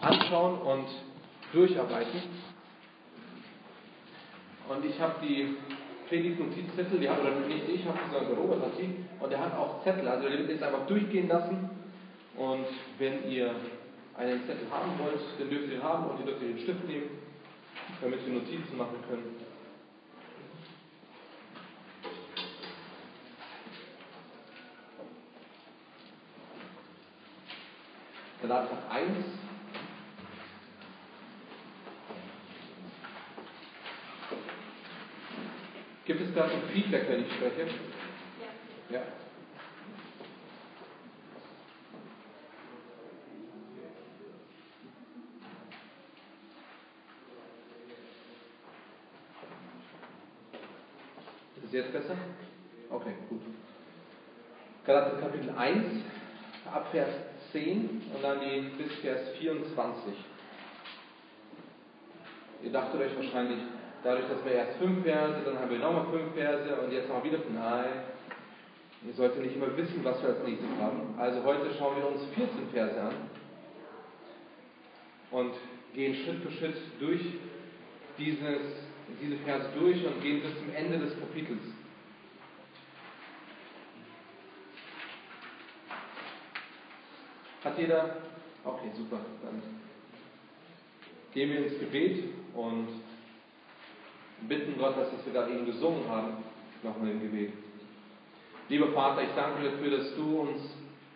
anschauen und durcharbeiten. Und ich habe die Predigt-Notizzettel, die hat, oder nicht ich, habe sondern Robert hat die, und er hat auch Zettel, also er wird jetzt einfach durchgehen lassen. Und wenn ihr einen Zettel haben wollt, dann dürft ihr ihn haben und ihr dürft den Stift nehmen, damit wir Notizen machen können. Galater 1. Gerade ein Feedback, wenn ich spreche? Ja. ja. Ist es jetzt besser? Okay, gut. Galater Kapitel 1, Abvers 10 und dann die bis Vers 24. Ihr dachtet euch wahrscheinlich, dadurch, dass wir erst fünf Verse, dann haben wir nochmal fünf Verse und jetzt haben wieder, nein, ihr solltet nicht immer wissen, was wir als nächstes haben. Also heute schauen wir uns 14 Verse an und gehen Schritt für Schritt durch dieses, diese Verse durch und gehen bis zum Ende des Kapitels. Hat jeder? Okay, super. Dann gehen wir ins Gebet und bitten Gott, dass wir da eben gesungen haben, nochmal im Gebet. Lieber Vater, ich danke dir dafür, dass du uns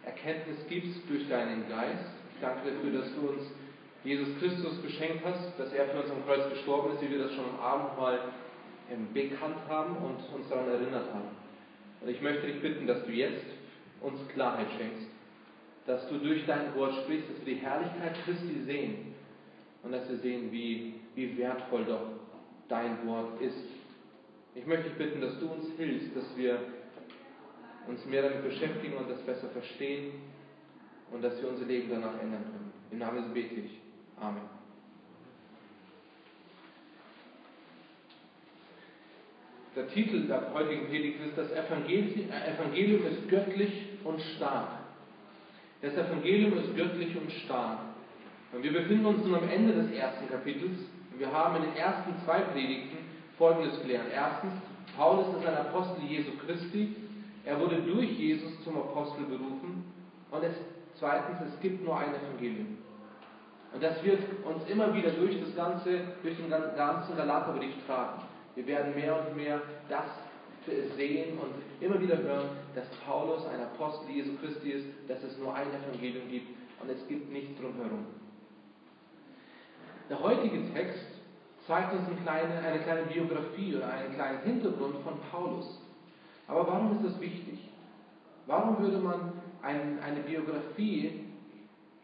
Erkenntnis gibst durch deinen Geist. Ich danke dir dafür, dass du uns Jesus Christus geschenkt hast, dass er für uns am Kreuz gestorben ist, wie wir das schon am Abend mal bekannt haben und uns daran erinnert haben. Und ich möchte dich bitten, dass du jetzt uns Klarheit schenkst, dass du durch dein Wort sprichst, dass wir die Herrlichkeit Christi sehen und dass wir sehen, wie, wie wertvoll doch dein Wort ist. Ich möchte dich bitten, dass du uns hilfst, dass wir uns mehr damit beschäftigen und das besser verstehen und dass wir unser Leben danach ändern können. Im Namen Jesu bete ich. Amen. Der Titel der heutigen Predigt ist, das Evangelium ist göttlich und stark. Das Evangelium ist göttlich und stark. Und wir befinden uns nun am Ende des ersten Kapitels. Wir haben in den ersten zwei Predigten Folgendes gelernt. Erstens, Paulus ist ein Apostel Jesu Christi. Er wurde durch Jesus zum Apostel berufen. Und es, zweitens, es gibt nur ein Evangelium. Und das wird uns immer wieder durch das ganze, durch den ganzen Galaterbrief tragen. Wir werden mehr und mehr das sehen und immer wieder hören, dass Paulus ein Apostel Jesu Christi ist, dass es nur ein Evangelium gibt und es gibt nichts drumherum. Der heutige Text zeigt uns eine kleine, eine kleine Biografie oder einen kleinen Hintergrund von Paulus. Aber warum ist das wichtig? Warum würde man ein, eine Biografie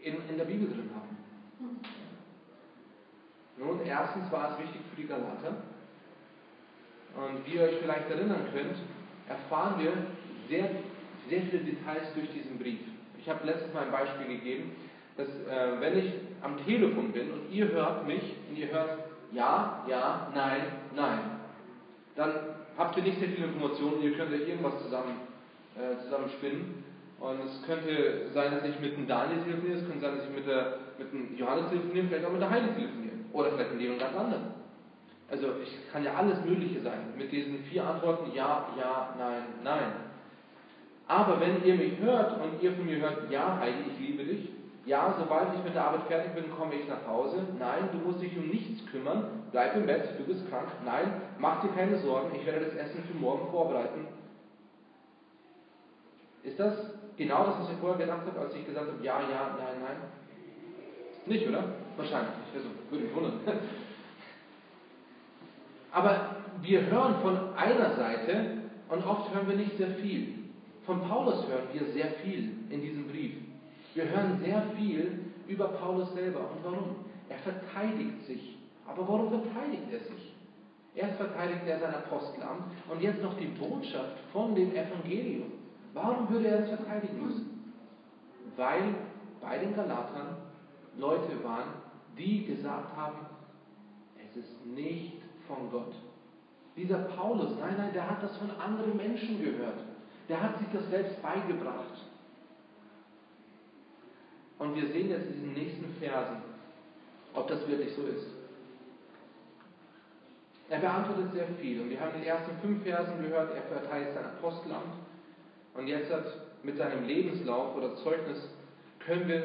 in, in der Bibel drin haben? Nun, erstens war es wichtig für die Galater. Und wie ihr euch vielleicht erinnern könnt, erfahren wir sehr, sehr viele Details durch diesen Brief. Ich habe letztes Mal ein Beispiel gegeben, dass äh, wenn ich am Telefon bin und ihr hört mich und ihr hört ja, ja, nein, nein, dann habt ihr nicht sehr viele Informationen, ihr könnt euch irgendwas zusammen, äh, zusammenspinnen. Und es könnte sein, dass ich mit dem Daniel telefoniere, es könnte sein, dass ich mit, der, mit dem Johannes telefoniere, vielleicht auch mit der Heidi telefonieren. Oder vielleicht mit jemand ganz anderem. Also es kann ja alles Mögliche sein. Mit diesen vier Antworten ja, ja, nein, nein. Aber wenn ihr mich hört und ihr von mir hört, ja, Heidi, ich liebe dich, ja, sobald ich mit der Arbeit fertig bin, komme ich nach Hause. Nein, du musst dich um nichts kümmern. Bleib im Bett, du bist krank. Nein, mach dir keine Sorgen, ich werde das Essen für morgen vorbereiten. Ist das genau das, was ich vorher gedacht habe, als ich gesagt habe, ja, ja, nein, nein? Nicht, oder? Wahrscheinlich nicht. Also, würde mich wundern. Aber wir hören von einer Seite und oft hören wir nicht sehr viel. Von Paulus hören wir sehr viel in diesem Brief. Wir hören sehr viel über Paulus selber. Und warum? Er verteidigt sich. Aber warum verteidigt er sich? Erst verteidigt er sein Apostelamt und jetzt noch die Botschaft von dem Evangelium. Warum würde er es verteidigen müssen? Weil bei den Galatern Leute waren, die gesagt haben, es ist nicht von Gott. Dieser Paulus, nein, nein, der hat das von anderen Menschen gehört. Der hat sich das selbst beigebracht. Und wir sehen jetzt in diesen nächsten Versen, ob das wirklich so ist. Er beantwortet sehr viel und wir haben in den ersten fünf Versen gehört, er verteilt sein Apostelamt und jetzt hat mit seinem Lebenslauf oder Zeugnis können wir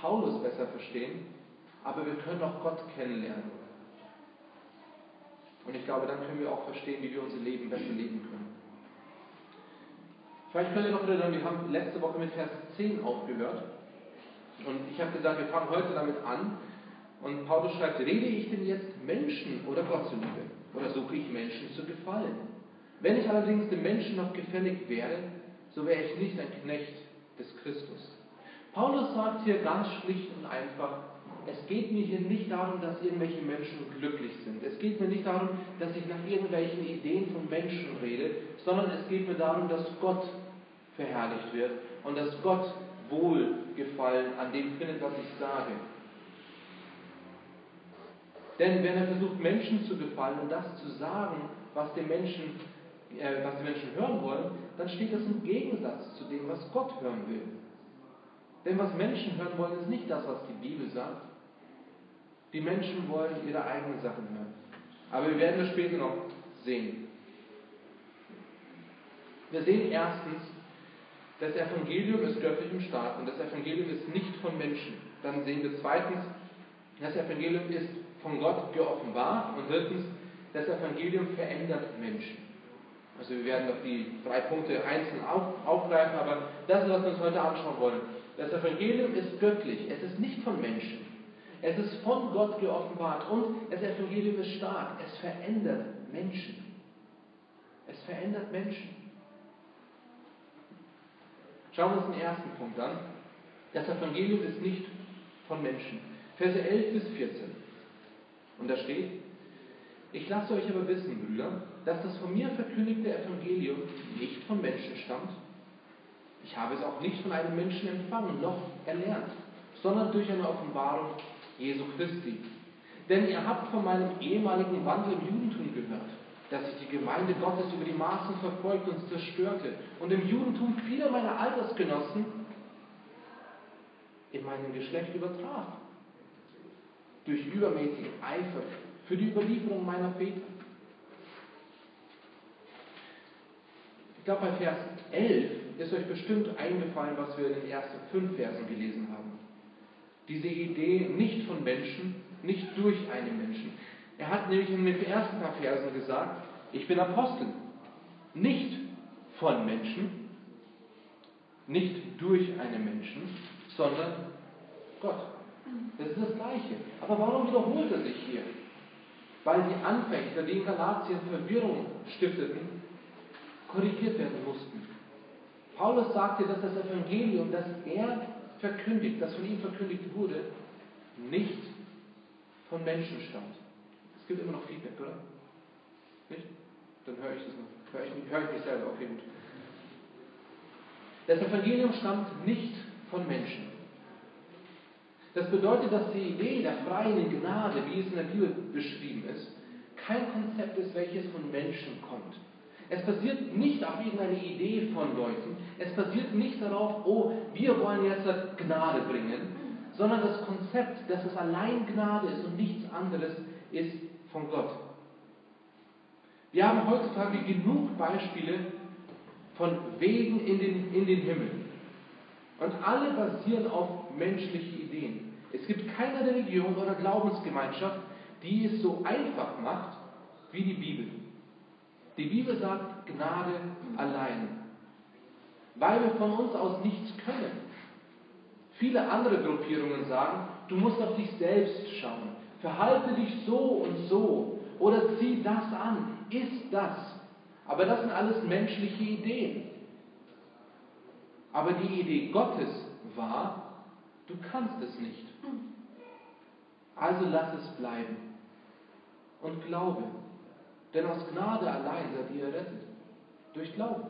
Paulus besser verstehen, aber wir können auch Gott kennenlernen. Und ich glaube, dann können wir auch verstehen, wie wir unser Leben besser leben können. Vielleicht könnt ihr noch erinnern, wir haben letzte Woche mit Vers 10 aufgehört. Und ich habe gesagt, wir fangen heute damit an. Und Paulus schreibt, rede ich denn jetzt Menschen oder Gott zuliebe? Oder suche ich Menschen zu gefallen? Wenn ich allerdings dem Menschen noch gefällig wäre, so wäre ich nicht ein Knecht des Christus. Paulus sagt hier ganz schlicht und einfach, es geht mir hier nicht darum, dass irgendwelche Menschen glücklich sind. Es geht mir nicht darum, dass ich nach irgendwelchen Ideen von Menschen rede, sondern es geht mir darum, dass Gott verherrlicht wird und dass Gott Wohlgefallen an dem findet, was ich sage. Denn wenn er versucht, Menschen zu gefallen und das zu sagen, was, die Menschen, äh, was die Menschen hören wollen, dann steht das im Gegensatz zu dem, was Gott hören will. Denn was Menschen hören wollen, ist nicht das, was die Bibel sagt, die Menschen wollen ihre eigenen Sachen hören. Aber wir werden das später noch sehen. Wir sehen erstens, das Evangelium ist göttlich im Staat und das Evangelium ist nicht von Menschen. Dann sehen wir zweitens, das Evangelium ist von Gott geoffenbart und drittens, das Evangelium verändert Menschen. Also wir werden noch die drei Punkte einzeln auf, aufgreifen, aber das ist, was wir uns heute anschauen wollen. Das Evangelium ist göttlich, es ist nicht von Menschen. Es ist von Gott geoffenbart und das Evangelium ist stark. Es verändert Menschen. Es verändert Menschen. Schauen wir uns den ersten Punkt an. Das Evangelium ist nicht von Menschen. Verse 11 bis 14. Und da steht, ich lasse euch aber wissen, Brüder, dass das von mir verkündigte Evangelium nicht von Menschen stammt. Ich habe es auch nicht von einem Menschen empfangen, noch erlernt, sondern durch eine Offenbarung Jesu Christi. Denn ihr habt von meinem ehemaligen Wandel im Judentum gehört, dass ich die Gemeinde Gottes über die Maßen verfolgt und zerstörte und im Judentum viele meiner Altersgenossen in meinem Geschlecht übertraf. Durch übermäßigen Eifer für die Überlieferung meiner Väter. Ich glaube, bei Vers 11 ist euch bestimmt eingefallen, was wir in den ersten fünf Versen gelesen haben. Diese Idee nicht von Menschen, nicht durch einen Menschen. Er hat nämlich in den ersten paar Versen gesagt, ich bin Apostel. Nicht von Menschen, nicht durch einen Menschen, sondern Gott. Das ist das Gleiche. Aber warum wiederholt er sich hier? Weil die Anfechter, die in Galatien Verwirrung stifteten, korrigiert werden mussten. Paulus sagte, dass das Evangelium, das er verkündigt, das von ihm verkündigt wurde, nicht von Menschen stammt. Gibt immer noch Feedback, oder? Nicht? Dann höre ich das noch. Höre ich, höre ich mich selber. Okay, gut. Das Evangelium stammt nicht von Menschen. Das bedeutet, dass die Idee der freien Gnade, wie es in der Bibel beschrieben ist, kein Konzept ist, welches von Menschen kommt. Es basiert nicht auf irgendeine Idee von Leuten. Es basiert nicht darauf, oh, wir wollen jetzt Gnade bringen, sondern das Konzept, dass es allein Gnade ist und nichts anderes, ist von Gott. Wir haben heutzutage genug Beispiele von Wegen in den, in den Himmel. Und alle basieren auf menschliche Ideen. Es gibt keine Religion oder Glaubensgemeinschaft, die es so einfach macht wie die Bibel. Die Bibel sagt Gnade allein, weil wir von uns aus nichts können. Viele andere Gruppierungen sagen, du musst auf dich selbst schauen, verhalte dich so und so oder zieh das an, iss das. Aber das sind alles menschliche Ideen. Aber die Idee Gottes war, du kannst es nicht. Also lass es bleiben und glaube. Denn aus Gnade allein seid ihr errettet. Durch Glauben.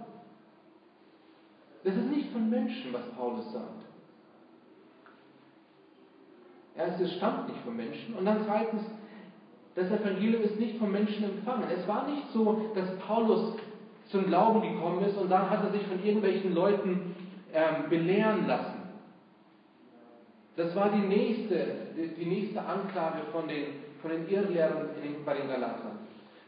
Das ist nicht von Menschen, was Paulus sagt. Erst, es stammt nicht von Menschen. Und dann zweitens, das Evangelium ist nicht von Menschen empfangen. Es war nicht so, dass Paulus zum Glauben gekommen ist und dann hat er sich von irgendwelchen Leuten ähm, belehren lassen. Das war die nächste, die nächste Anklage von den, von den Irrlehrern bei den Galatern.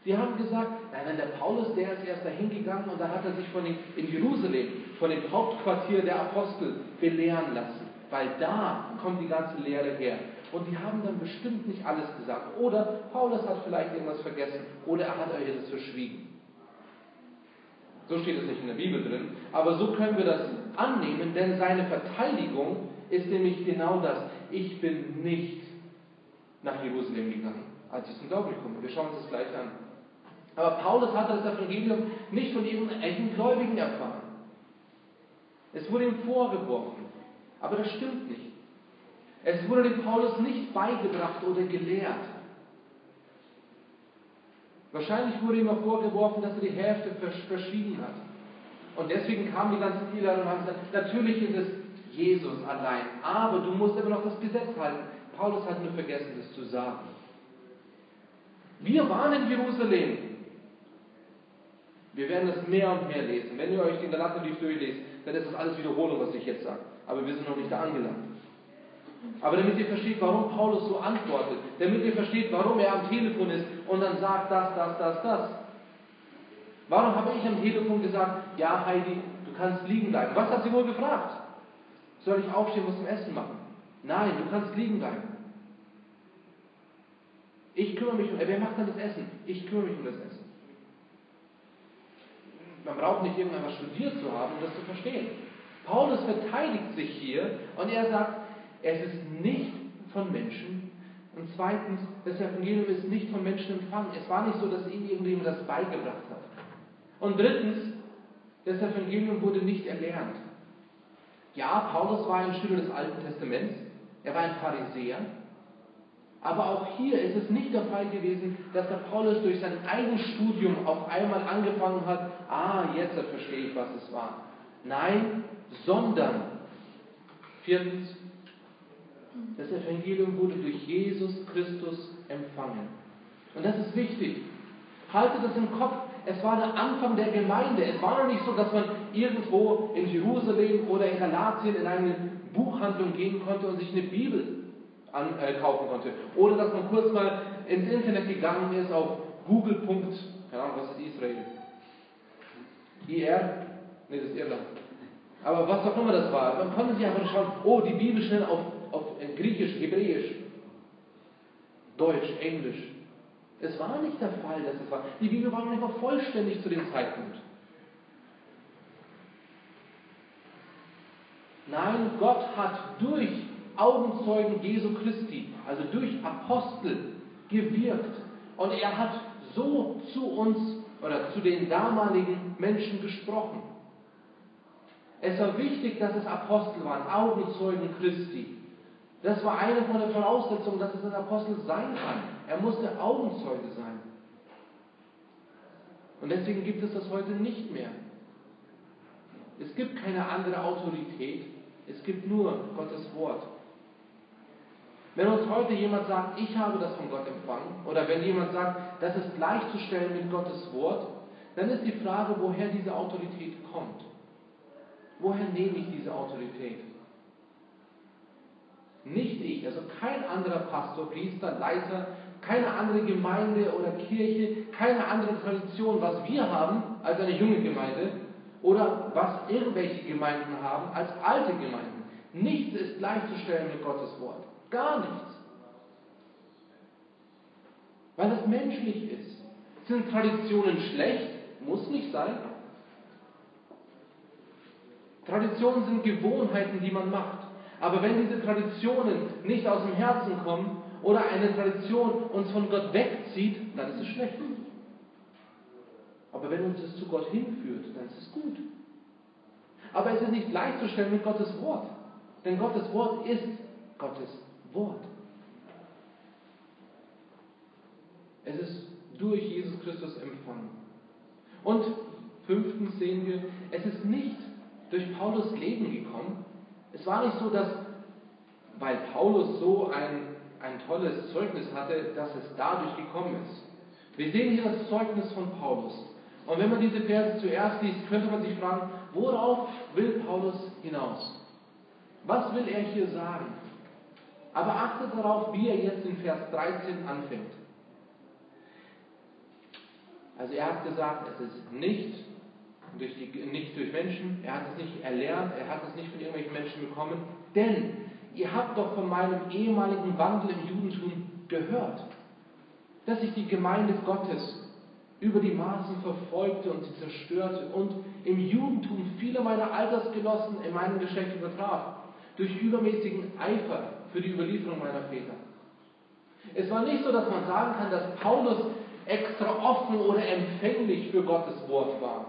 Sie haben gesagt, nein, nein, der Paulus, der ist erst dahin gegangen und da hat er sich von den, in Jerusalem, von dem Hauptquartier der Apostel, belehren lassen. Weil da kommt die ganze Lehre her. Und die haben dann bestimmt nicht alles gesagt. Oder Paulus hat vielleicht irgendwas vergessen. Oder er hat euch das verschwiegen. So steht es nicht in der Bibel drin. Aber so können wir das annehmen, denn seine Verteidigung ist nämlich genau das. Ich bin nicht nach Jerusalem gegangen, als ich zum Glauben gekommen bin. Wir schauen uns das gleich an. Aber Paulus hatte das Evangelium nicht von irgendeinem Gläubigen erfahren. Es wurde ihm vorgeworfen. Aber das stimmt nicht. Es wurde dem Paulus nicht beigebracht oder gelehrt. Wahrscheinlich wurde ihm auch vorgeworfen, dass er die Hälfte verschwiegen hat. Und deswegen kamen die ganzen Irrlehrer und haben gesagt, natürlich ist es Jesus allein, aber du musst immer noch das Gesetz halten. Paulus hat nur vergessen, das zu sagen. Wir waren in Jerusalem. Wir werden das mehr und mehr lesen. Wenn ihr euch den Galaterbrief durchlest, dann ist das alles Wiederholung, was ich jetzt sage. Aber wir sind noch nicht da angelangt. Aber damit ihr versteht, warum Paulus so antwortet, damit ihr versteht, warum er am Telefon ist und dann sagt das, das, das, das. Warum habe ich am Telefon gesagt, ja Heidi, du kannst liegen bleiben? Was hat sie wohl gefragt? Soll ich aufstehen, was zum Essen machen? Nein, du kannst liegen bleiben. Ich kümmere mich um, wer macht dann das Essen? Ich kümmere mich um das Essen. Man braucht nicht irgendwann was studiert zu haben, um das zu verstehen. Paulus verteidigt sich hier und er sagt, es ist nicht von Menschen. Und zweitens, das Evangelium ist nicht von Menschen empfangen. Es war nicht so, dass ihm irgendjemand das beigebracht hat. Und drittens, das Evangelium wurde nicht erlernt. Ja, Paulus war ein Schüler des Alten Testaments. Er war ein Pharisäer. Aber auch hier ist es nicht der Fall gewesen, dass der Paulus durch sein eigenes Studium auf einmal angefangen hat, ah, jetzt verstehe ich, was es war. Nein, sondern, viertens, das Evangelium wurde durch Jesus Christus empfangen. Und das ist wichtig. Haltet das im Kopf. Es war der Anfang der Gemeinde. Es war noch nicht so, dass man irgendwo in Jerusalem oder in Galatien in eine Buchhandlung gehen konnte und sich eine Bibel an, äh, kaufen konnte. Oder dass man kurz mal ins Internet gegangen ist auf Google. Keine Ahnung, was ist Israel? IR? Ne, das ist Irland. Aber was auch immer das war. Man konnte sich einfach schauen, oh, die Bibel schnell auf auf Griechisch, Hebräisch, Deutsch, Englisch. Es war nicht der Fall, dass es war. Die Bibel war noch nicht mal vollständig zu dem Zeitpunkt. Nein, Gott hat durch Augenzeugen Jesu Christi, also durch Apostel, gewirkt. Und er hat so zu uns oder zu den damaligen Menschen gesprochen. Es war wichtig, dass es Apostel waren, Augenzeugen Christi. Das war eine von den Voraussetzungen, dass es ein Apostel sein kann. Er musste Augenzeuge sein. Und deswegen gibt es das heute nicht mehr. Es gibt keine andere Autorität. Es gibt nur Gottes Wort. Wenn uns heute jemand sagt, ich habe das von Gott empfangen, oder wenn jemand sagt, das ist gleichzustellen mit Gottes Wort, dann ist die Frage, woher diese Autorität kommt. Woher nehme ich diese Autorität? Nicht ich, also kein anderer Pastor, Priester, Leiter, keine andere Gemeinde oder Kirche, keine andere Tradition, was wir haben als eine junge Gemeinde oder was irgendwelche Gemeinden haben als alte Gemeinden. Nichts ist gleichzustellen mit Gottes Wort. Gar nichts. Weil es menschlich ist. Sind Traditionen schlecht? Muss nicht sein. Traditionen sind Gewohnheiten, die man macht. Aber wenn diese Traditionen nicht aus dem Herzen kommen oder eine Tradition uns von Gott wegzieht, dann ist es schlecht. Aber wenn uns es zu Gott hinführt, dann ist es gut. Aber es ist nicht gleichzustellen mit Gottes Wort. Denn Gottes Wort ist Gottes Wort. Es ist durch Jesus Christus empfangen. Und fünftens sehen wir, es ist nicht durch Paulus Leben gekommen, es war nicht so, dass, weil Paulus so ein, ein tolles Zeugnis hatte, dass es dadurch gekommen ist. Wir sehen hier das Zeugnis von Paulus. Und wenn man diese Verse zuerst liest, könnte man sich fragen, worauf will Paulus hinaus? Was will er hier sagen? Aber achtet darauf, wie er jetzt in Vers 13 anfängt. Also er hat gesagt, es ist nicht durch, die, nicht durch Menschen, er hat es nicht erlernt, er hat es nicht von irgendwelchen Menschen bekommen, denn ihr habt doch von meinem ehemaligen Wandel im Judentum gehört, dass ich die Gemeinde Gottes über die Maßen verfolgte und sie zerstörte und im Judentum viele meiner Altersgenossen in meinem Geschlecht übertraf, durch übermäßigen Eifer für die Überlieferung meiner Väter. Es war nicht so, dass man sagen kann, dass Paulus extra offen oder empfänglich für Gottes Wort war.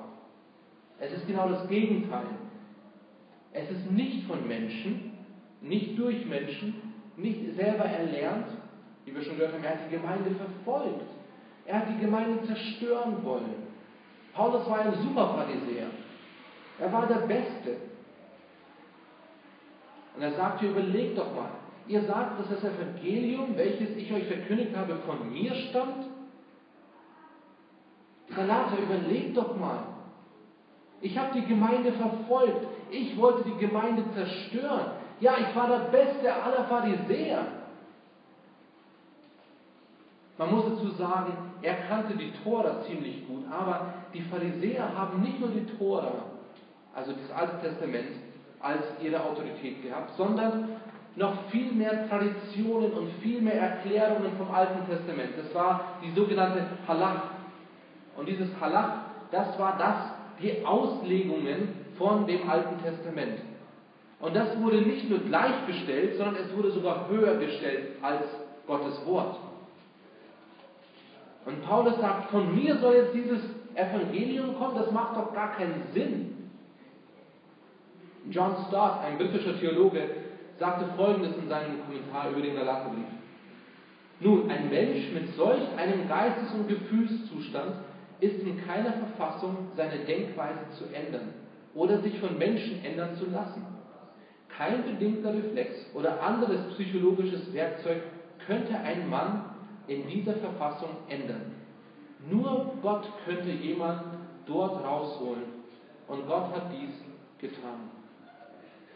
Es ist genau das Gegenteil. Es ist nicht von Menschen, nicht durch Menschen, nicht selber erlernt, wie wir schon gehört haben, er hat die Gemeinde verfolgt. Er hat die Gemeinde zerstören wollen. Paulus war ein Superpharisäer. Er war der Beste. Und er sagte, überlegt doch mal, ihr sagt, dass das Evangelium, welches ich euch verkündigt habe, von mir stammt? Galater, überlegt doch mal. Ich habe die Gemeinde verfolgt. Ich wollte die Gemeinde zerstören. Ja, ich war der Beste aller Pharisäer. Man muss dazu sagen, er kannte die Tora ziemlich gut, aber die Pharisäer haben nicht nur die Tora, also das Alte Testament, als ihre Autorität gehabt, sondern noch viel mehr Traditionen und viel mehr Erklärungen vom Alten Testament. Das war die sogenannte Halach. Und dieses Halach, das war das, die Auslegungen von dem Alten Testament. Und das wurde nicht nur gleichgestellt, sondern es wurde sogar höher gestellt als Gottes Wort. Und Paulus sagt, von mir soll jetzt dieses Evangelium kommen, das macht doch gar keinen Sinn. John Stott, ein britischer Theologe, sagte Folgendes in seinem Kommentar über den Galaterbrief. Nun, ein Mensch mit solch einem Geistes- und Gefühlszustand ist in keiner Verfassung, seine Denkweise zu ändern oder sich von Menschen ändern zu lassen. Kein bedingter Reflex oder anderes psychologisches Werkzeug könnte ein Mann in dieser Verfassung ändern. Nur Gott könnte jemand dort rausholen und Gott hat dies getan.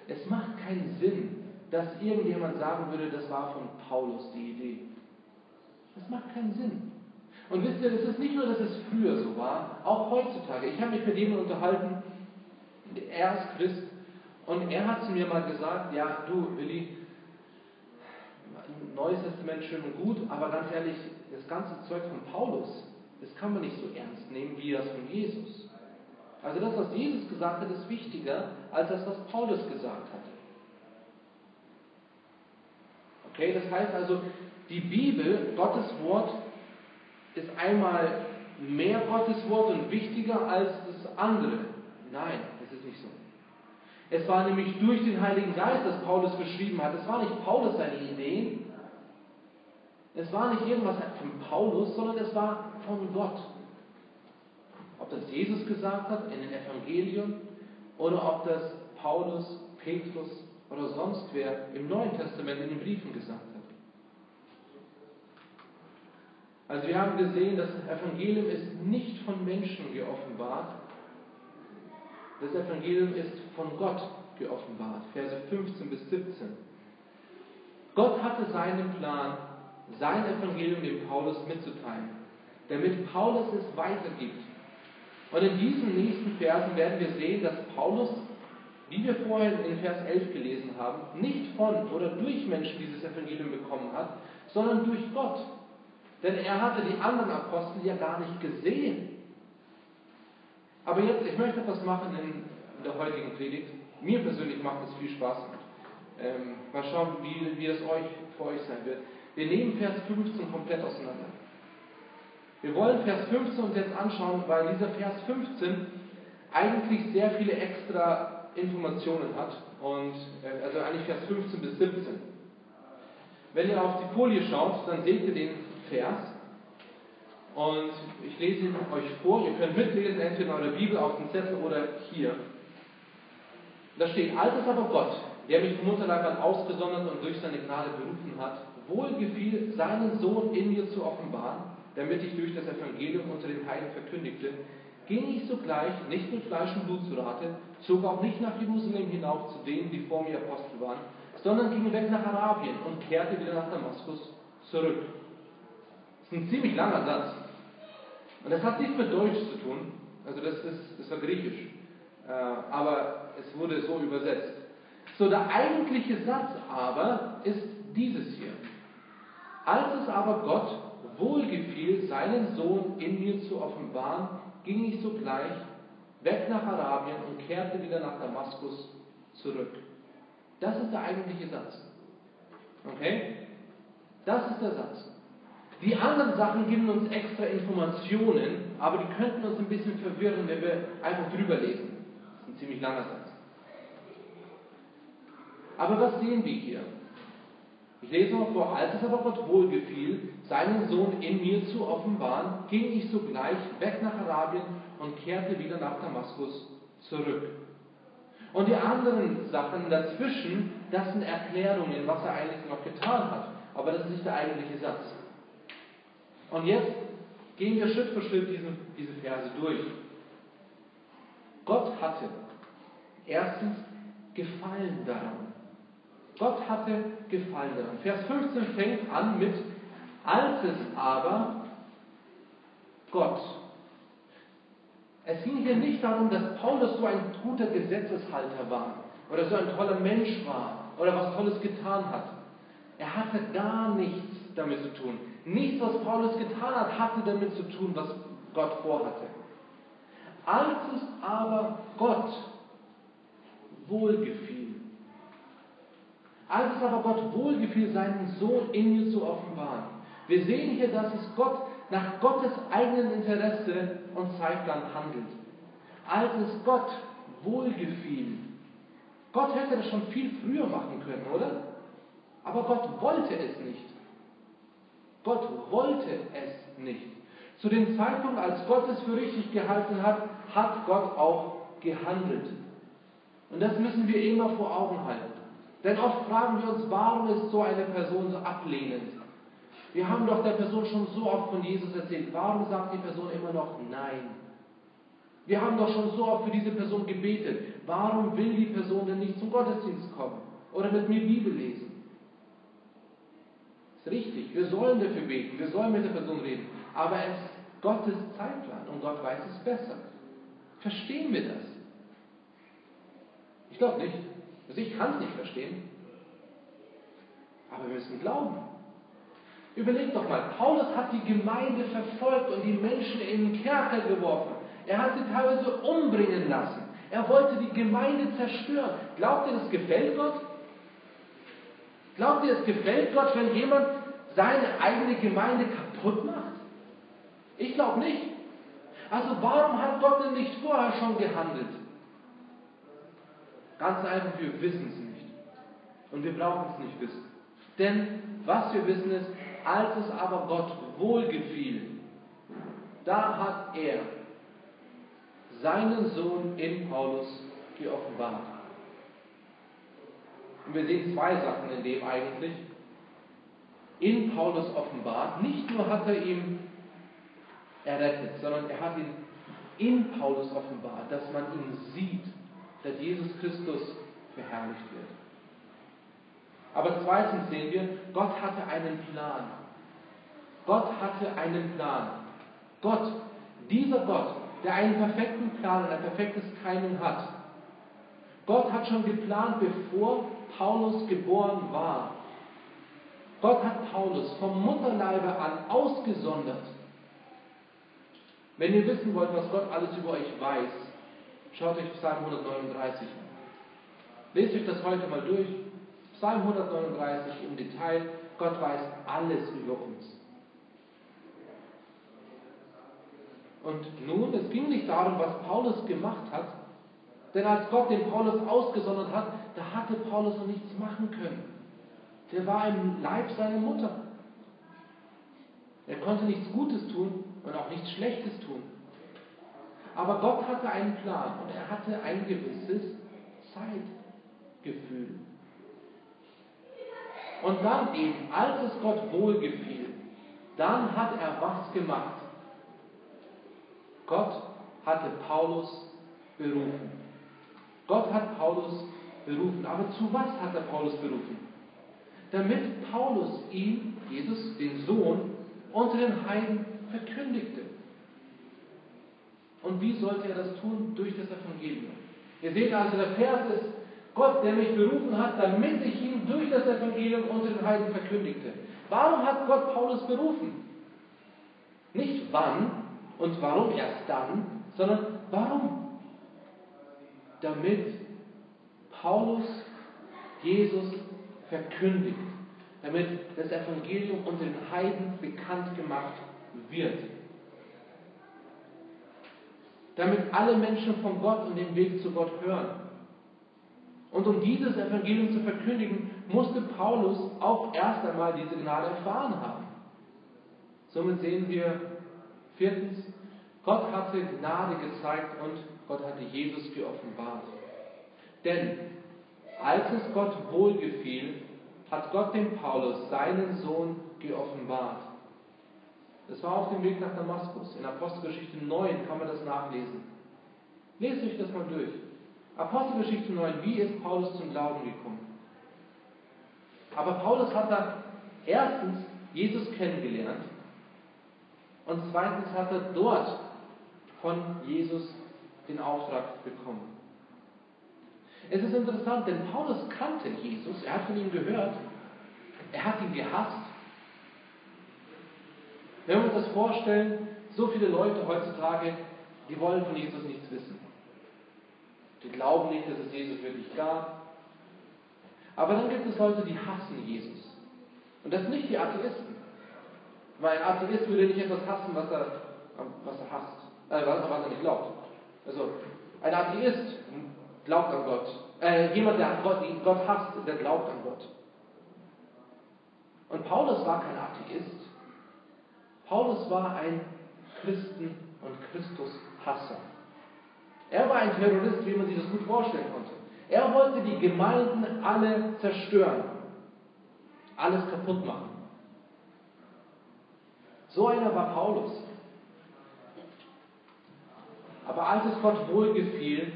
Es macht keinen Sinn, dass irgendjemand sagen würde, das war von Paulus die Idee. Das macht keinen Sinn. Und wisst ihr, es ist nicht nur, dass es früher so war, auch heutzutage. Ich habe mich mit jemandem unterhalten, er ist Christ, und er hat zu mir mal gesagt, ja, du, Willi, Neues Testament schön und gut, aber ganz ehrlich, das ganze Zeug von Paulus, das kann man nicht so ernst nehmen wie das von Jesus. Also das, was Jesus gesagt hat, ist wichtiger als das, was Paulus gesagt hat. Okay, das heißt also, die Bibel, Gottes Wort, ist einmal mehr Gottes Wort und wichtiger als das andere. Nein, das ist nicht so. Es war nämlich durch den Heiligen Geist, dass Paulus geschrieben hat. Es war nicht Paulus seine Ideen, es war nicht irgendwas von Paulus, sondern es war von Gott. Ob das Jesus gesagt hat in den Evangelien oder ob das Paulus, Petrus oder sonst wer im Neuen Testament in den Briefen gesagt hat. Also wir haben gesehen, das Evangelium ist nicht von Menschen geoffenbart. Das Evangelium ist von Gott geoffenbart. Verse 15 bis 17. Gott hatte seinen Plan sein Evangelium dem Paulus mitzuteilen, damit Paulus es weitergibt. Und in diesen nächsten Versen werden wir sehen, dass Paulus, wie wir vorhin in Vers 11 gelesen haben, nicht von oder durch Menschen dieses Evangelium bekommen hat, sondern durch Gott. Denn er hatte die anderen Apostel ja gar nicht gesehen. Aber jetzt, ich möchte etwas machen in der heutigen Predigt. Mir persönlich macht es viel Spaß. Ähm, mal schauen, wie, wie es euch, für euch sein wird. Wir nehmen Vers 15 komplett auseinander. Wir wollen Vers 15 uns jetzt anschauen, weil dieser Vers 15 eigentlich sehr viele extra Informationen hat. Und, äh, also eigentlich Vers 15 bis 17. Wenn ihr auf die Folie schaut, dann seht ihr den Vers. Und ich lese ihn euch vor. Ihr könnt mitlesen, entweder in eurer Bibel auf dem Zettel oder hier. Da steht, alt ist aber Gott, der mich vom Mutterleib an ausgesondert und durch seine Gnade berufen hat, wohlgefiel, seinen Sohn in mir zu offenbaren, damit ich durch das Evangelium unter den Heiden verkündigte, ging ich sogleich nicht mit Fleisch und Blut zu Rate, zog auch nicht nach Jerusalem hinauf zu denen, die vor mir Apostel waren, sondern ging weg nach Arabien und kehrte wieder nach Damaskus zurück. Ist ein ziemlich langer Satz. Und das hat nichts mit Deutsch zu tun, also das, ist, das war griechisch, äh, aber es wurde so übersetzt. So, der eigentliche Satz aber ist dieses hier. Als es aber Gott wohlgefiel, seinen Sohn in mir zu offenbaren, ging ich sogleich weg nach Arabien und kehrte wieder nach Damaskus zurück. Das ist der eigentliche Satz. Okay? Das ist der Satz. Die anderen Sachen geben uns extra Informationen, aber die könnten uns ein bisschen verwirren, wenn wir einfach drüber lesen. Das ist ein ziemlich langer Satz. Aber was sehen wir hier? Ich lese mal vor, als es aber Gott wohlgefiel, seinen Sohn in mir zu offenbaren, ging ich sogleich weg nach Arabien und kehrte wieder nach Damaskus zurück. Und die anderen Sachen dazwischen, das sind Erklärungen, was er eigentlich noch getan hat. Aber das ist nicht der eigentliche Satz. Und jetzt gehen wir Schritt für Schritt diesen, diese Verse durch. Gott hatte erstens Gefallen daran. Gott hatte Gefallen daran. Vers 15 fängt an mit, als es aber Gott. Es ging hier nicht darum, dass Paulus so ein guter Gesetzeshalter war oder so ein toller Mensch war oder was Tolles getan hat. Er hatte gar nichts damit zu tun. Nichts, was Paulus getan hat, hatte damit zu tun, was Gott vorhatte. Als es aber Gott wohlgefiel, als es aber Gott wohlgefiel, seinen Sohn in mir zu offenbaren. Wir sehen hier, dass es Gott nach Gottes eigenen Interesse und Zeitplan handelt. Als es Gott wohlgefiel. Gott hätte das schon viel früher machen können, oder? Aber Gott wollte es nicht. Gott wollte es nicht. Zu dem Zeitpunkt, als Gott es für richtig gehalten hat, hat Gott auch gehandelt. Und das müssen wir immer vor Augen halten. Denn oft fragen wir uns, warum ist so eine Person so ablehnend? Wir haben doch der Person schon so oft von Jesus erzählt. Warum sagt die Person immer noch Nein? Wir haben doch schon so oft für diese Person gebetet. Warum will die Person denn nicht zum Gottesdienst kommen oder mit mir Bibel lesen? Ist richtig, wir sollen dafür beten, wir sollen mit der Person reden. Aber es ist Gottes Zeitplan und Gott weiß es besser. Verstehen wir das? Ich glaube nicht. Also ich kann es nicht verstehen. Aber wir müssen glauben. Überlegt doch mal, Paulus hat die Gemeinde verfolgt und die Menschen in den Kerker geworfen. Er hat sie teilweise umbringen lassen. Er wollte die Gemeinde zerstören. Glaubt ihr, das gefällt Gott? Glaubt ihr, es gefällt Gott, wenn jemand seine eigene Gemeinde kaputt macht? Ich glaube nicht. Also warum hat Gott denn nicht vorher schon gehandelt? Ganz einfach, wir wissen es nicht. Und wir brauchen es nicht wissen. Denn was wir wissen ist, als es aber Gott wohlgefiel, da hat er seinen Sohn in Paulus geoffenbart. Und wir sehen zwei Sachen in dem eigentlich. In Paulus offenbart. Nicht nur hat er ihn errettet, sondern er hat ihn in Paulus offenbart, dass man ihn sieht, dass Jesus Christus verherrlicht wird. Aber zweitens sehen wir, Gott hatte einen Plan. Gott hatte einen Plan. Gott, dieser Gott, der einen perfekten Plan und ein perfektes Timing hat. Gott hat schon geplant, bevor Paulus geboren war. Gott hat Paulus vom Mutterleibe an ausgesondert. Wenn ihr wissen wollt, was Gott alles über euch weiß, schaut euch Psalm 139 an. Lest euch das heute mal durch. Psalm 139 im Detail. Gott weiß alles über uns. Und nun, es ging nicht darum, was Paulus gemacht hat, denn als Gott den Paulus ausgesondert hat, da hatte Paulus noch nichts machen können. Der war im Leib seiner Mutter. Er konnte nichts Gutes tun und auch nichts Schlechtes tun. Aber Gott hatte einen Plan und er hatte ein gewisses Zeitgefühl. Und dann eben, als es Gott wohlgefiel, dann hat er was gemacht. Gott hatte Paulus berufen. Gott hat Paulus berufen. Aber zu was hat er Paulus berufen? Damit Paulus ihn, Jesus, den Sohn, unter den Heiden verkündigte. Und wie sollte er das tun? Durch das Evangelium. Ihr seht also, der Vers ist Gott, der mich berufen hat, damit ich ihn durch das Evangelium unter den Heiden verkündigte. Warum hat Gott Paulus berufen? Nicht wann und warum erst dann, sondern warum? Damit Paulus Jesus verkündigt, damit das Evangelium unter den Heiden bekannt gemacht wird. Damit alle Menschen von Gott und dem Weg zu Gott hören. Und um dieses Evangelium zu verkündigen, musste Paulus auch erst einmal diese Gnade erfahren haben. Somit sehen wir viertens, Gott hatte Gnade gezeigt und Gott hatte Jesus geoffenbart. Denn als es Gott wohlgefiel, hat Gott dem Paulus seinen Sohn geoffenbart. Das war auf dem Weg nach Damaskus. In Apostelgeschichte 9 kann man das nachlesen. Lest euch das mal durch. Apostelgeschichte 9, wie ist Paulus zum Glauben gekommen? Aber Paulus hat da erstens Jesus kennengelernt und zweitens hat er dort von Jesus den Auftrag bekommen. Es ist interessant, denn Paulus kannte Jesus, er hat von ihm gehört, er hat ihn gehasst. Wenn wir uns das vorstellen, so viele Leute heutzutage, die wollen von Jesus nichts wissen. Die glauben nicht, dass es Jesus wirklich gab. Aber dann gibt es Leute, die hassen Jesus. Und das sind nicht die Atheisten. Weil ein Atheist würde nicht etwas hassen, was er, was er hasst, äh, was er nicht glaubt. Also, ein Atheist glaubt an Gott. Äh, jemand, der Gott, Gott hasst, der glaubt an Gott. Und Paulus war kein Atheist. Paulus war ein Christen- und Christushasser. Er war ein Terrorist, wie man sich das gut vorstellen konnte. Er wollte die Gemeinden alle zerstören, alles kaputt machen. So einer war Paulus. Aber als es Gott wohlgefiel,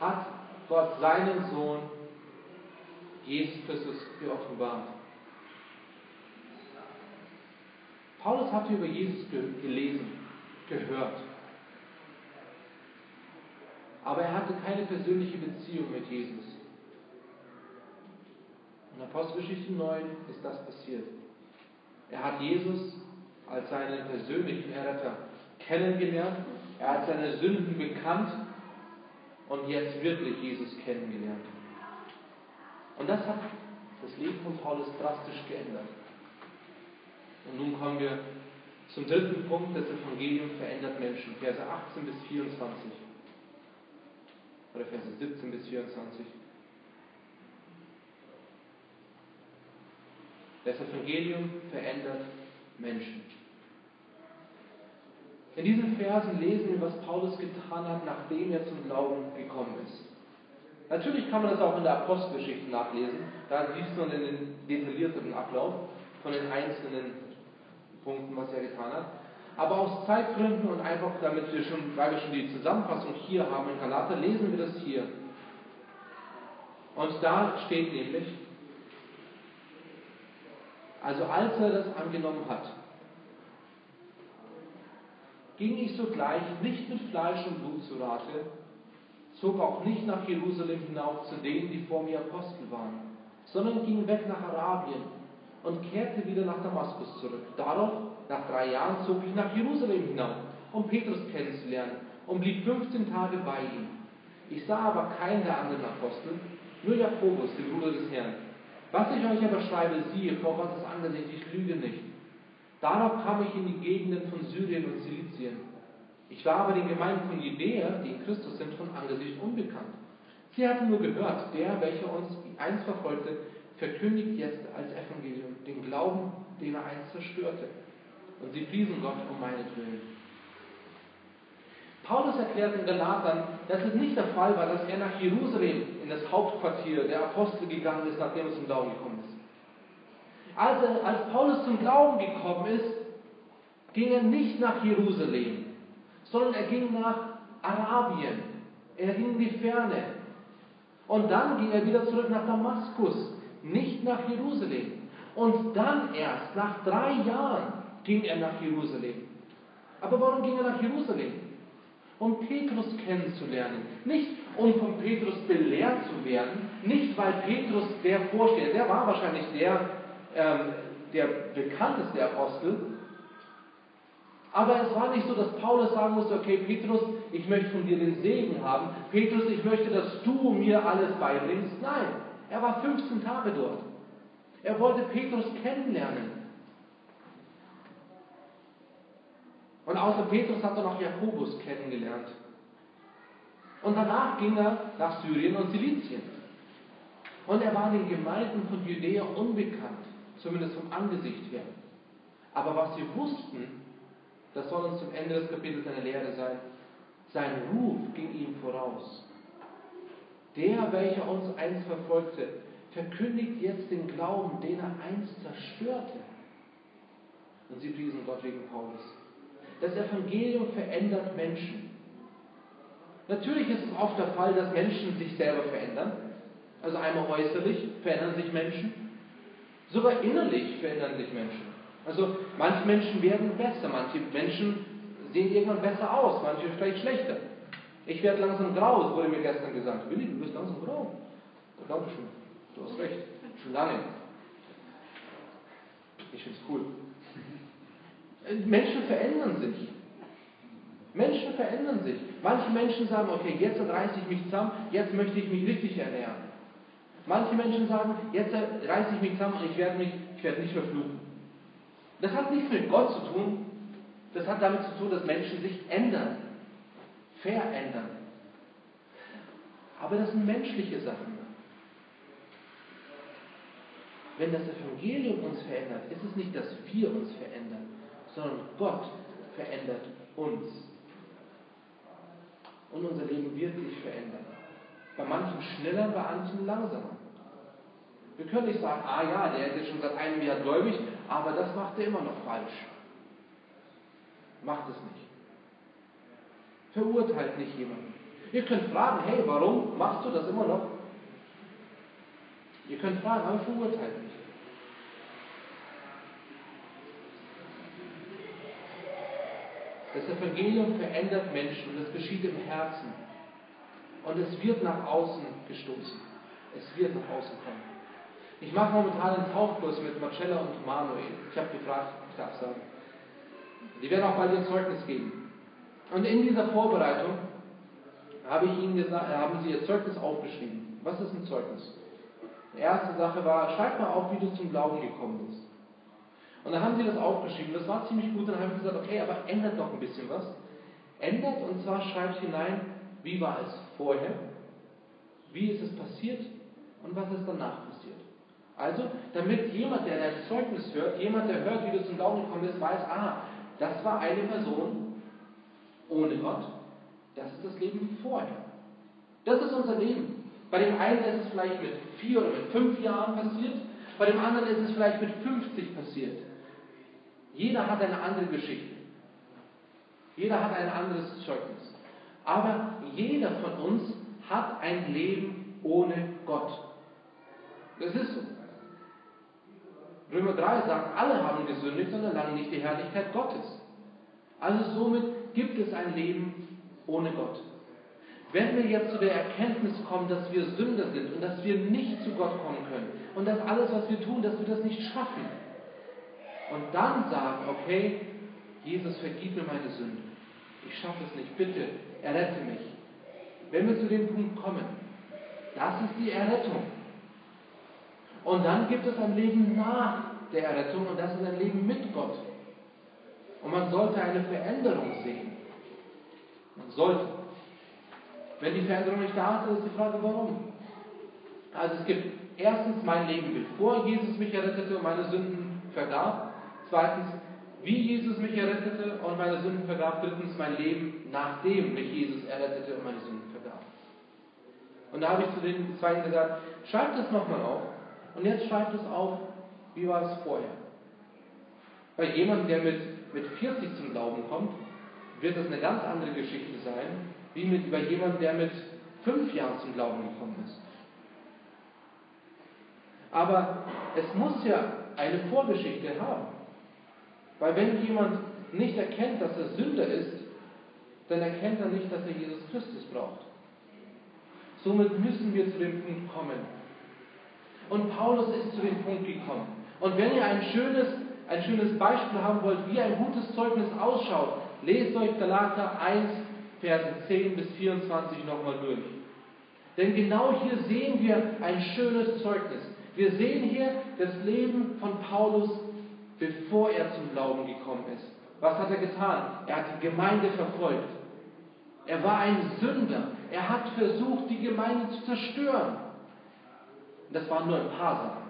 hat Gott seinen Sohn Jesus Christus geoffenbart. Paulus hatte über Jesus gelesen, gehört. Aber er hatte keine persönliche Beziehung mit Jesus. In Apostelgeschichte 9 ist das passiert. Er hat Jesus als seinen persönlichen Erretter kennengelernt. Er hat seine Sünden bekannt und jetzt wirklich Jesus kennengelernt. Und das hat das Leben von Paulus drastisch geändert. Und nun kommen wir zum dritten Punkt, das Evangelium verändert Menschen. Verse 18 bis 24. Oder Verse 17 bis 24. Das Evangelium verändert Menschen. In diesen Versen lesen wir, was Paulus getan hat, nachdem er zum Glauben gekommen ist. Natürlich kann man das auch in der Apostelgeschichte nachlesen. Da liest man den detaillierteren Ablauf von den einzelnen Punkten, was er getan hat. Aber aus Zeitgründen und einfach damit wir schon, weil wir schon die Zusammenfassung hier haben in Galater, lesen wir das hier. Und da steht nämlich, also als er das angenommen hat, ging ich sogleich nicht mit Fleisch und Blut zu Rate, zog auch nicht nach Jerusalem hinauf zu denen, die vor mir Apostel waren, sondern ging weg nach Arabien und kehrte wieder nach Damaskus zurück. Darauf, nach drei Jahren, zog ich nach Jerusalem hinauf, um Petrus kennenzulernen und blieb 15 Tage bei ihm. Ich sah aber keinen der anderen Apostel, nur Jakobus, den Bruder des Herrn. Was ich euch aber schreibe, siehe, vor Gottes Angesicht, ich lüge nicht. Darauf kam ich in die Gegenden von Syrien und Silizien. Ich war aber den Gemeinden von Judäa, die in Christus sind, von Angesicht unbekannt. Sie hatten nur gehört, der, welcher uns einst verfolgte, verkündigt jetzt als Evangelium den Glauben, den er einst zerstörte. Und sie priesen Gott um meinetwillen. Paulus erklärt in Galatern, dass es nicht der Fall war, dass er nach Jerusalem in das Hauptquartier der Apostel gegangen ist, nachdem er zum Glauben gekommen ist. Als, er, als Paulus zum Glauben gekommen ist, ging er nicht nach Jerusalem, sondern er ging nach Arabien. Er ging in die Ferne. Und dann ging er wieder zurück nach Damaskus, nicht nach Jerusalem. Und dann erst, nach drei Jahren, ging er nach Jerusalem. Aber warum ging er nach Jerusalem? Um Petrus kennenzulernen. Nicht um von Petrus belehrt zu werden, nicht weil Petrus der Vorsteher, der war wahrscheinlich der, ähm, der bekannteste Apostel, aber es war nicht so, dass Paulus sagen musste, okay, Petrus, ich möchte von dir den Segen haben. Petrus, ich möchte, dass du mir alles beibringst. Nein, er war 15 Tage dort. Er wollte Petrus kennenlernen. Und außer Petrus hat er noch Jakobus kennengelernt. Und danach ging er nach Syrien und Silizien. Und er war den Gemeinden von Judäa unbekannt, zumindest vom Angesicht her. Aber was sie wussten, das soll uns zum Ende des Kapitels eine Lehre sein, sein Ruf ging ihm voraus. Der, welcher uns einst verfolgte, verkündigt jetzt den Glauben, den er einst zerstörte. Und sie priesen Gott wegen Paulus. Das Evangelium verändert Menschen. Natürlich ist es oft der Fall, dass Menschen sich selber verändern. Also einmal äußerlich verändern sich Menschen. Sogar innerlich verändern sich Menschen. Also manche Menschen werden besser, manche Menschen sehen irgendwann besser aus, manche vielleicht schlechter. Ich werde langsam grau, wurde mir gestern gesagt. Willi, du bist langsam grau. Da glaube ich schon. Du hast recht. Schon lange. Ich finde es cool. Menschen verändern sich. Menschen verändern sich. Manche Menschen sagen, okay, jetzt reiße ich mich zusammen, jetzt möchte ich mich richtig ernähren. Manche Menschen sagen, jetzt reiße ich mich zusammen und ich werde, mich, ich werde nicht mehr. Das hat nichts mit Gott zu tun, das hat damit zu tun, dass Menschen sich ändern, verändern. Aber das sind menschliche Sachen. Wenn das Evangelium uns verändert, ist es nicht, dass wir uns verändern, sondern Gott verändert uns. Und unser Leben wird sich verändern. Bei manchen schneller, bei manchen langsamer. Wir können nicht sagen, ah ja, der ist jetzt schon seit einem Jahr gläubig, aber das macht er immer noch falsch. Macht es nicht. Verurteilt nicht jemanden. Ihr könnt fragen, hey, warum machst du das immer noch? Ihr könnt fragen, aber verurteilt nicht. Das Evangelium verändert Menschen und es geschieht im Herzen. Und es wird nach außen gestoßen. Es wird nach außen kommen. Ich mache momentan einen Tauchkurs mit Marcella und Manuel. Ich habe gefragt, ich darf sagen. Die werden auch bald ihr Zeugnis geben. Und in dieser Vorbereitung habe ich ihnen gesagt, haben sie ihr Zeugnis aufgeschrieben. Was ist ein Zeugnis? Die erste Sache war, schreib mal auf, wie du zum Glauben gekommen bist. Und dann haben sie das aufgeschrieben. Das war ziemlich gut. Dann habe ich gesagt, okay, aber ändert noch ein bisschen was. Ändert und zwar schreibt hinein, wie war es vorher, wie ist es passiert und was ist danach. Also, damit jemand, der dein Zeugnis hört, jemand, der hört, wie du zum Glauben gekommen bist, weiß, ah, das war eine Person ohne Gott. Das ist das Leben vorher. Das ist unser Leben. Bei dem einen ist es vielleicht mit vier oder mit fünf Jahren passiert, bei dem anderen ist es vielleicht mit 50 passiert. Jeder hat eine andere Geschichte. Jeder hat ein anderes Zeugnis. Aber jeder von uns hat ein Leben ohne Gott. Das ist so. Römer 3 sagt, alle haben gesündigt und erlangen nicht die Herrlichkeit Gottes. Also somit gibt es ein Leben ohne Gott. Wenn wir jetzt zu der Erkenntnis kommen, dass wir Sünder sind und dass wir nicht zu Gott kommen können und dass alles, was wir tun, dass wir das nicht schaffen und dann sagen, okay, Jesus, vergib mir meine Sünde. Ich schaffe es nicht, bitte, errette mich. Wenn wir zu dem Punkt kommen, das ist die Errettung. Und dann gibt es ein Leben nach der Errettung und das ist ein Leben mit Gott. Und man sollte eine Veränderung sehen. Man sollte. Wenn die Veränderung nicht da ist, ist die Frage, warum? Also es gibt erstens mein Leben, bevor Jesus mich errettete und meine Sünden vergab. Zweitens, wie Jesus mich errettete und meine Sünden vergab. Drittens, mein Leben, nachdem mich Jesus errettete und meine Sünden vergab. Und da habe ich zu den Zweiten gesagt, schreibt das nochmal auf. Und jetzt schreibt es auf, wie war es vorher. Bei jemandem, der mit, mit 40 zum Glauben kommt, wird das eine ganz andere Geschichte sein, wie mit, bei jemandem, der mit fünf Jahren zum Glauben gekommen ist. Aber es muss ja eine Vorgeschichte haben. Weil wenn jemand nicht erkennt, dass er Sünder ist, dann erkennt er nicht, dass er Jesus Christus braucht. Somit müssen wir zu dem Punkt kommen. Und Paulus ist zu dem Punkt gekommen. Und wenn ihr ein schönes, ein schönes Beispiel haben wollt, wie ein gutes Zeugnis ausschaut, lest euch Galater 1, Verse 10 bis 24 nochmal durch. Denn genau hier sehen wir ein schönes Zeugnis. Wir sehen hier das Leben von Paulus, bevor er zum Glauben gekommen ist. Was hat er getan? Er hat die Gemeinde verfolgt. Er war ein Sünder. Er hat versucht, die Gemeinde zu zerstören. Das waren nur ein paar Sachen.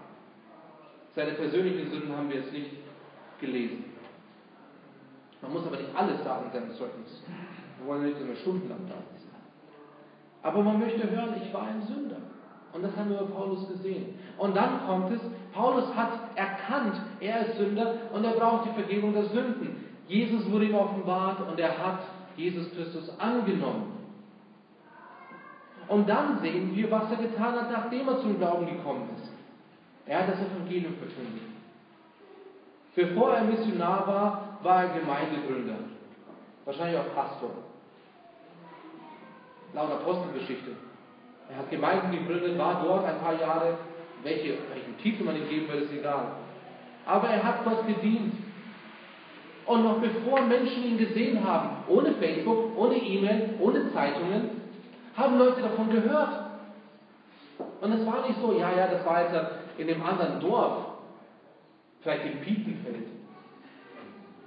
Seine persönlichen Sünden haben wir jetzt nicht gelesen. Man muss aber nicht alles sagen in seinem Zeugnis. Wir wollen nicht so eine Stunde lang da sein. Aber man möchte hören, ich war ein Sünder. Und das haben wir bei Paulus gesehen. Und dann kommt es, Paulus hat erkannt, er ist Sünder und er braucht die Vergebung der Sünden. Jesus wurde ihm offenbart und er hat Jesus Christus angenommen. Und dann sehen wir, was er getan hat, nachdem er zum Glauben gekommen ist. Er hat das Evangelium verkündigt. Bevor er Missionar war, war er Gemeindegründer. Wahrscheinlich auch Pastor. Laut Apostelgeschichte. Er hat Gemeinden gegründet, war dort ein paar Jahre. Welche, welchen Titel man ihm geben wird, ist egal. Aber er hat Gott gedient. Und noch bevor Menschen ihn gesehen haben, ohne Facebook, ohne E-Mail, ohne Zeitungen, haben Leute davon gehört. Und es war nicht so, ja, ja, das war jetzt in dem anderen Dorf, vielleicht in Pietenfeld,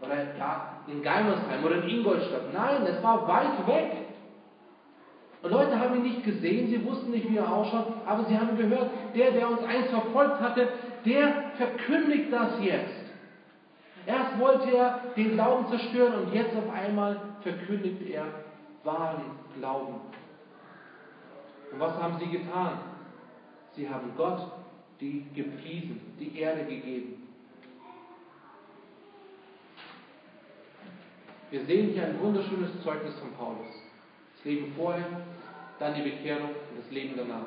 oder ja, in Geimersheim oder in Ingolstadt. Nein, es war weit weg. Und Leute haben ihn nicht gesehen, sie wussten nicht, wie er ausschaut, aber sie haben gehört, der, der uns einst verfolgt hatte, der verkündigt das jetzt. Erst wollte er den Glauben zerstören und jetzt auf einmal verkündigt er wahren Glauben. Und was haben sie getan? Sie haben Gott die gepriesen, die Erde gegeben. Wir sehen hier ein wunderschönes Zeugnis von Paulus. Das Leben vorher, dann die Bekehrung und das Leben danach.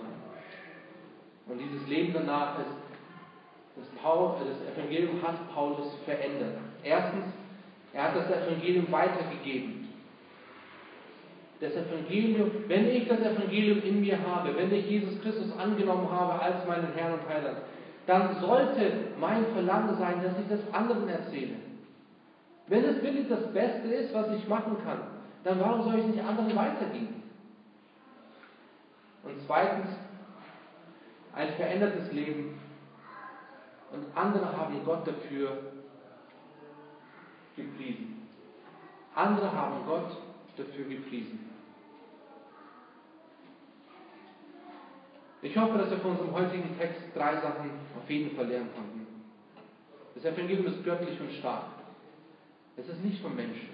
Und dieses Leben danach ist, das, Paul, das Evangelium hat Paulus verändert. Erstens, er hat das Evangelium weitergegeben. Das Evangelium, wenn ich das Evangelium in mir habe, wenn ich Jesus Christus angenommen habe als meinen Herrn und Heiland, dann sollte mein Verlangen sein, dass ich das anderen erzähle. Wenn es wirklich das Beste ist, was ich machen kann, dann warum soll ich nicht anderen weitergeben? Und zweitens, ein verändertes Leben. Und andere haben Gott dafür gepriesen. Andere haben Gott dafür gepriesen. Ich hoffe, dass wir von unserem heutigen Text drei Sachen auf jeden Fall lernen konnten. Das Evangelium ist göttlich und stark. Es ist nicht von Menschen.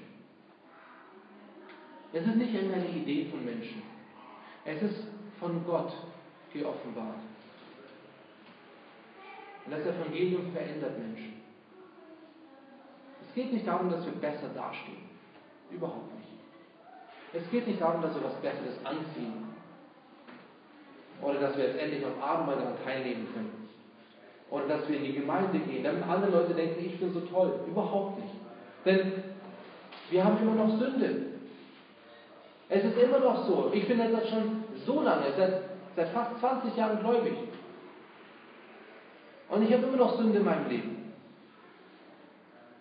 Es ist nicht irgendeine Idee von Menschen. Es ist von Gott geoffenbart. Und das Evangelium verändert Menschen. Es geht nicht darum, dass wir besser dastehen. Überhaupt nicht. Es geht nicht darum, dass wir was Besseres anziehen. Oder dass wir jetzt endlich am Abendmahl daran teilnehmen können. Oder dass wir in die Gemeinde gehen, damit andere Leute denken, ich bin so toll. Überhaupt nicht. Denn wir haben immer noch Sünde. Es ist immer noch so. Ich bin jetzt schon so lange, seit, seit fast 20 Jahren gläubig. Und ich habe immer noch Sünde in meinem Leben.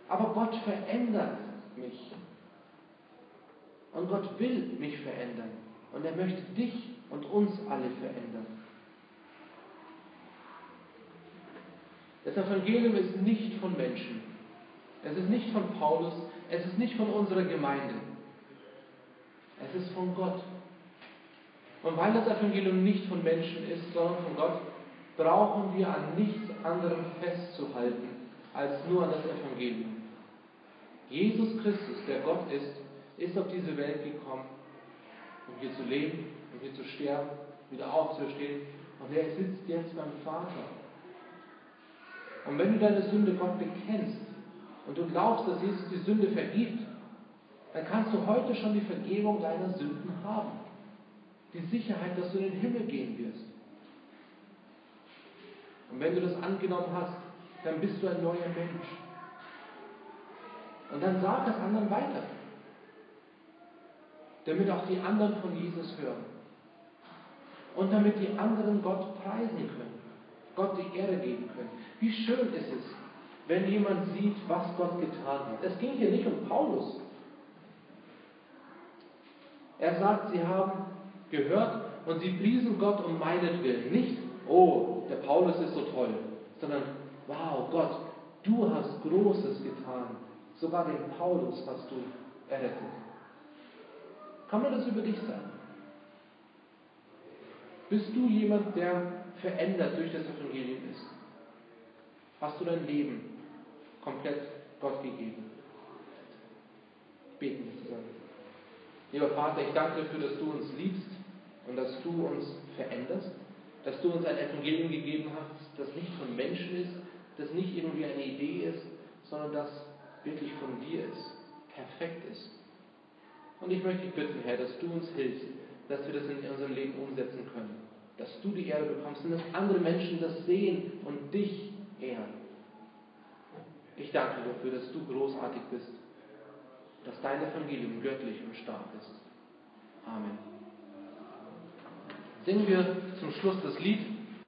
Aber Gott verändert mich. Und Gott will mich verändern. Und er möchte dich und uns alle verändern. Das Evangelium ist nicht von Menschen. Es ist nicht von Paulus. Es ist nicht von unserer Gemeinde. Es ist von Gott. Und weil das Evangelium nicht von Menschen ist, sondern von Gott, brauchen wir an nichts anderem festzuhalten als nur an das Evangelium. Jesus Christus, der Gott ist, ist auf diese Welt gekommen, um hier zu leben, um hier zu sterben, wieder aufzustehen. Und er sitzt jetzt beim Vater. Und wenn du deine Sünde Gott bekennst und du glaubst, dass Jesus die Sünde vergibt, dann kannst du heute schon die Vergebung deiner Sünden haben. Die Sicherheit, dass du in den Himmel gehen wirst. Und wenn du das angenommen hast, dann bist du ein neuer Mensch. Und dann sag es anderen weiter. Damit auch die anderen von Jesus hören. Und damit die anderen Gott preisen können. Gott die Ehre geben können. Wie schön ist es, wenn jemand sieht, was Gott getan hat. Es ging hier nicht um Paulus. Er sagt, sie haben gehört und sie priesen Gott um meinetwillen. Nicht, oh, der Paulus ist so toll, sondern, wow, Gott, du hast Großes getan. Sogar den Paulus hast du errettet. Kann man das über dich sagen? Bist du jemand, der verändert durch das Evangelium ist? Hast du dein Leben komplett Gott gegeben? Beten wir zusammen. Lieber Vater, ich danke dafür, dass du uns liebst und dass du uns veränderst, dass du uns ein Evangelium gegeben hast, das nicht von Menschen ist, das nicht irgendwie eine Idee ist, sondern das wirklich von dir ist, perfekt ist. Und ich möchte dich bitten, Herr, dass du uns hilfst, dass wir das in unserem Leben umsetzen können. Dass du die Ehre bekommst und dass andere Menschen das sehen und dich ehren. Ich danke dir dafür, dass du großartig bist, dass dein Evangelium göttlich und stark ist. Amen. Singen wir zum Schluss das Lied